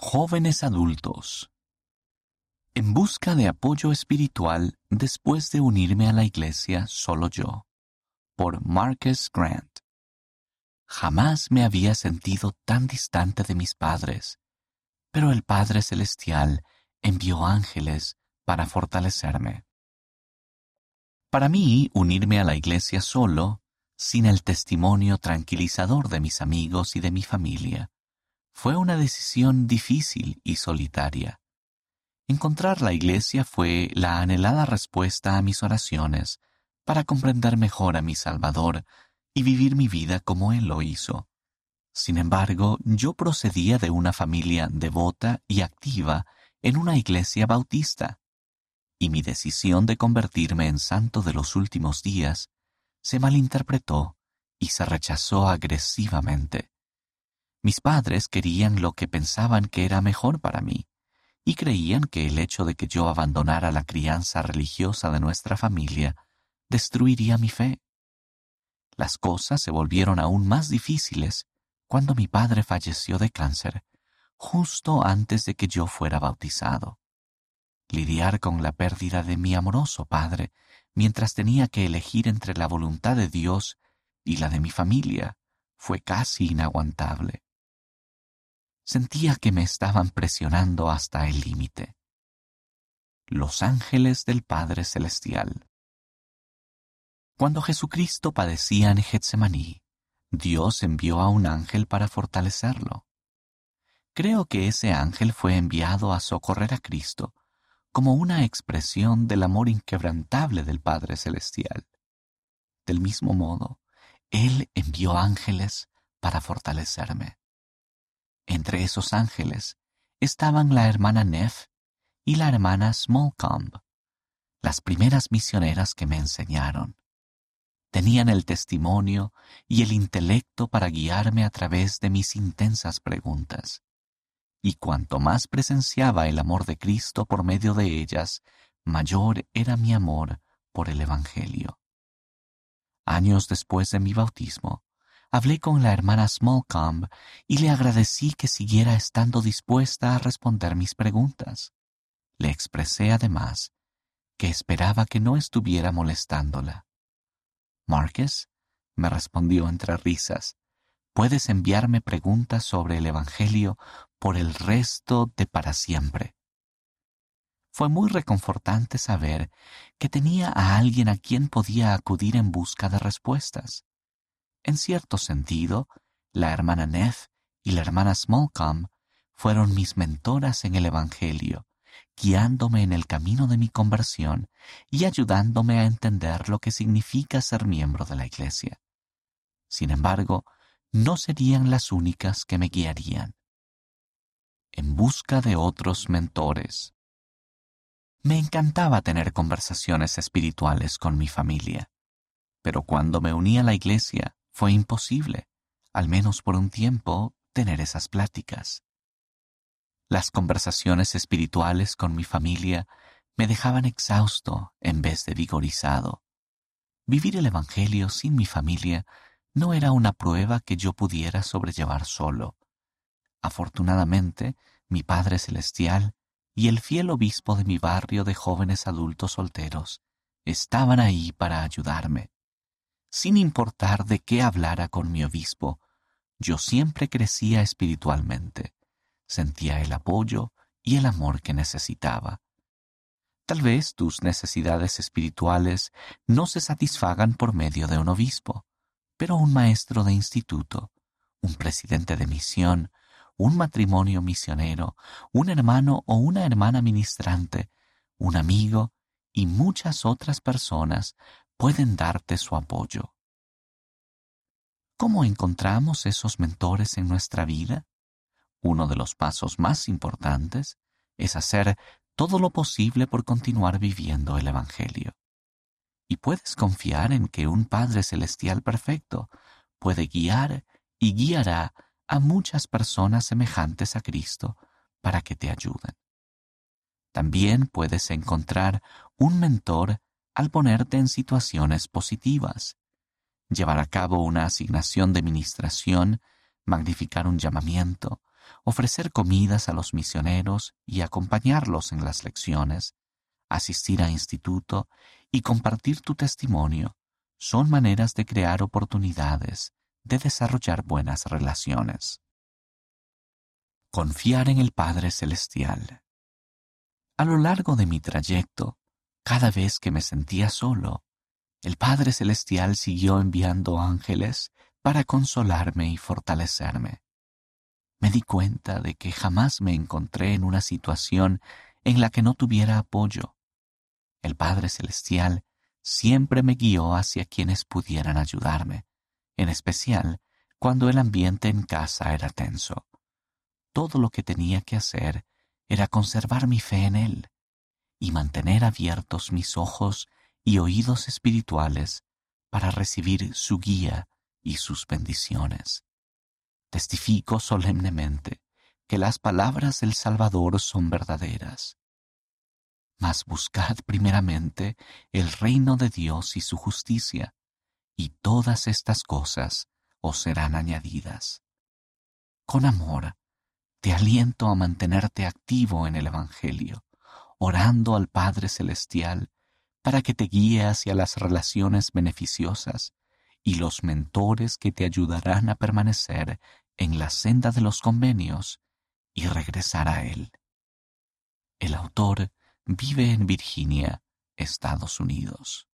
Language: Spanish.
Jóvenes adultos. En busca de apoyo espiritual después de unirme a la iglesia solo yo. Por Marcus Grant. Jamás me había sentido tan distante de mis padres, pero el Padre Celestial envió ángeles para fortalecerme. Para mí, unirme a la iglesia solo, sin el testimonio tranquilizador de mis amigos y de mi familia, fue una decisión difícil y solitaria. Encontrar la iglesia fue la anhelada respuesta a mis oraciones para comprender mejor a mi Salvador y vivir mi vida como Él lo hizo. Sin embargo, yo procedía de una familia devota y activa en una iglesia bautista y mi decisión de convertirme en santo de los últimos días se malinterpretó y se rechazó agresivamente. Mis padres querían lo que pensaban que era mejor para mí, y creían que el hecho de que yo abandonara la crianza religiosa de nuestra familia destruiría mi fe. Las cosas se volvieron aún más difíciles cuando mi padre falleció de cáncer, justo antes de que yo fuera bautizado lidiar con la pérdida de mi amoroso padre mientras tenía que elegir entre la voluntad de Dios y la de mi familia fue casi inaguantable. Sentía que me estaban presionando hasta el límite. Los ángeles del Padre Celestial. Cuando Jesucristo padecía en Getsemaní, Dios envió a un ángel para fortalecerlo. Creo que ese ángel fue enviado a socorrer a Cristo como una expresión del amor inquebrantable del Padre Celestial. Del mismo modo, Él envió ángeles para fortalecerme. Entre esos ángeles estaban la hermana Neff y la hermana Smallcomb, las primeras misioneras que me enseñaron. Tenían el testimonio y el intelecto para guiarme a través de mis intensas preguntas y cuanto más presenciaba el amor de Cristo por medio de ellas, mayor era mi amor por el Evangelio. Años después de mi bautismo, hablé con la hermana Smallcomb y le agradecí que siguiera estando dispuesta a responder mis preguntas. Le expresé además que esperaba que no estuviera molestándola. Marcus me respondió entre risas, puedes enviarme preguntas sobre el Evangelio por el resto de para siempre. Fue muy reconfortante saber que tenía a alguien a quien podía acudir en busca de respuestas. En cierto sentido, la hermana Neff y la hermana Smallcomb fueron mis mentoras en el Evangelio, guiándome en el camino de mi conversión y ayudándome a entender lo que significa ser miembro de la Iglesia. Sin embargo, no serían las únicas que me guiarían en busca de otros mentores. Me encantaba tener conversaciones espirituales con mi familia, pero cuando me uní a la iglesia fue imposible, al menos por un tiempo, tener esas pláticas. Las conversaciones espirituales con mi familia me dejaban exhausto en vez de vigorizado. Vivir el Evangelio sin mi familia no era una prueba que yo pudiera sobrellevar solo. Afortunadamente, mi Padre Celestial y el fiel obispo de mi barrio de jóvenes adultos solteros estaban ahí para ayudarme. Sin importar de qué hablara con mi obispo, yo siempre crecía espiritualmente, sentía el apoyo y el amor que necesitaba. Tal vez tus necesidades espirituales no se satisfagan por medio de un obispo, pero un maestro de instituto, un presidente de misión, un matrimonio misionero, un hermano o una hermana ministrante, un amigo y muchas otras personas pueden darte su apoyo. ¿Cómo encontramos esos mentores en nuestra vida? Uno de los pasos más importantes es hacer todo lo posible por continuar viviendo el Evangelio. Y puedes confiar en que un Padre Celestial perfecto puede guiar y guiará a muchas personas semejantes a Cristo para que te ayuden. También puedes encontrar un mentor al ponerte en situaciones positivas, llevar a cabo una asignación de ministración, magnificar un llamamiento ofrecer comidas a los misioneros y acompañarlos en las lecciones, asistir a instituto y compartir tu testimonio son maneras de crear oportunidades de desarrollar buenas relaciones. Confiar en el Padre Celestial. A lo largo de mi trayecto, cada vez que me sentía solo, el Padre Celestial siguió enviando ángeles para consolarme y fortalecerme. Me di cuenta de que jamás me encontré en una situación en la que no tuviera apoyo. El Padre Celestial siempre me guió hacia quienes pudieran ayudarme, en especial cuando el ambiente en casa era tenso. Todo lo que tenía que hacer era conservar mi fe en Él y mantener abiertos mis ojos y oídos espirituales para recibir su guía y sus bendiciones. Testifico solemnemente que las palabras del Salvador son verdaderas. Mas buscad primeramente el reino de Dios y su justicia, y todas estas cosas os serán añadidas. Con amor, te aliento a mantenerte activo en el Evangelio, orando al Padre Celestial para que te guíe hacia las relaciones beneficiosas y los mentores que te ayudarán a permanecer en la senda de los convenios y regresar a Él. El autor vive en Virginia, Estados Unidos.